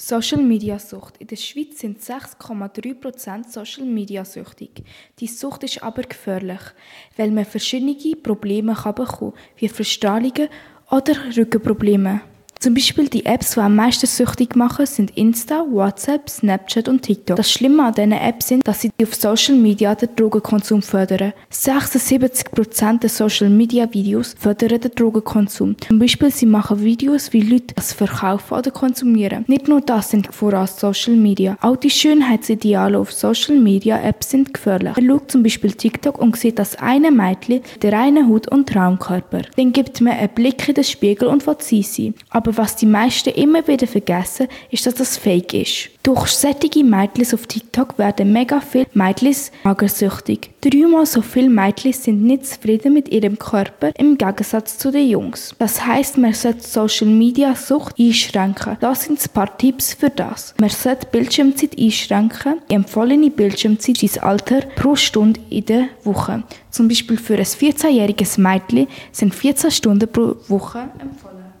Social Media Sucht. In der Schweiz sind 6,3% Social Media süchtig. Die Sucht ist aber gefährlich, weil man verschiedene Probleme kann bekommen wie Verstrahlungen oder Rückenprobleme. Zum Beispiel die Apps, die am meisten süchtig machen, sind Insta, WhatsApp, Snapchat und TikTok. Das Schlimme an diesen Apps sind, dass sie auf Social Media den Drogenkonsum fördern. 76% der Social Media Videos fördern den Drogenkonsum. Zum Beispiel sie machen Videos, wie Leute das verkaufen oder konsumieren. Nicht nur das sind voran Social Media. Auch die Schönheitsideale auf Social Media Apps sind gefährlich. Man schaut zum Beispiel TikTok und sieht das eine Mädchen, der reine Haut und Traumkörper. Dann gibt man einen Blick in den Spiegel und will sie sein. Aber aber was die meisten immer wieder vergessen, ist, dass das Fake ist. Durch sättige Mädchen auf TikTok werden mega viele Mädchen magersüchtig. Dreimal so viele Mädchen sind nicht zufrieden mit ihrem Körper im Gegensatz zu den Jungs. Das heißt, man sollte Social Media Sucht einschränken. Das sind ein paar Tipps für das. Man sollte Bildschirmzeit einschränken. Die empfohlene Bildschirmzeit ist Alter pro Stunde in der Woche. Zum Beispiel für ein 14-jähriges Mädchen sind 14 Stunden pro Woche empfohlen.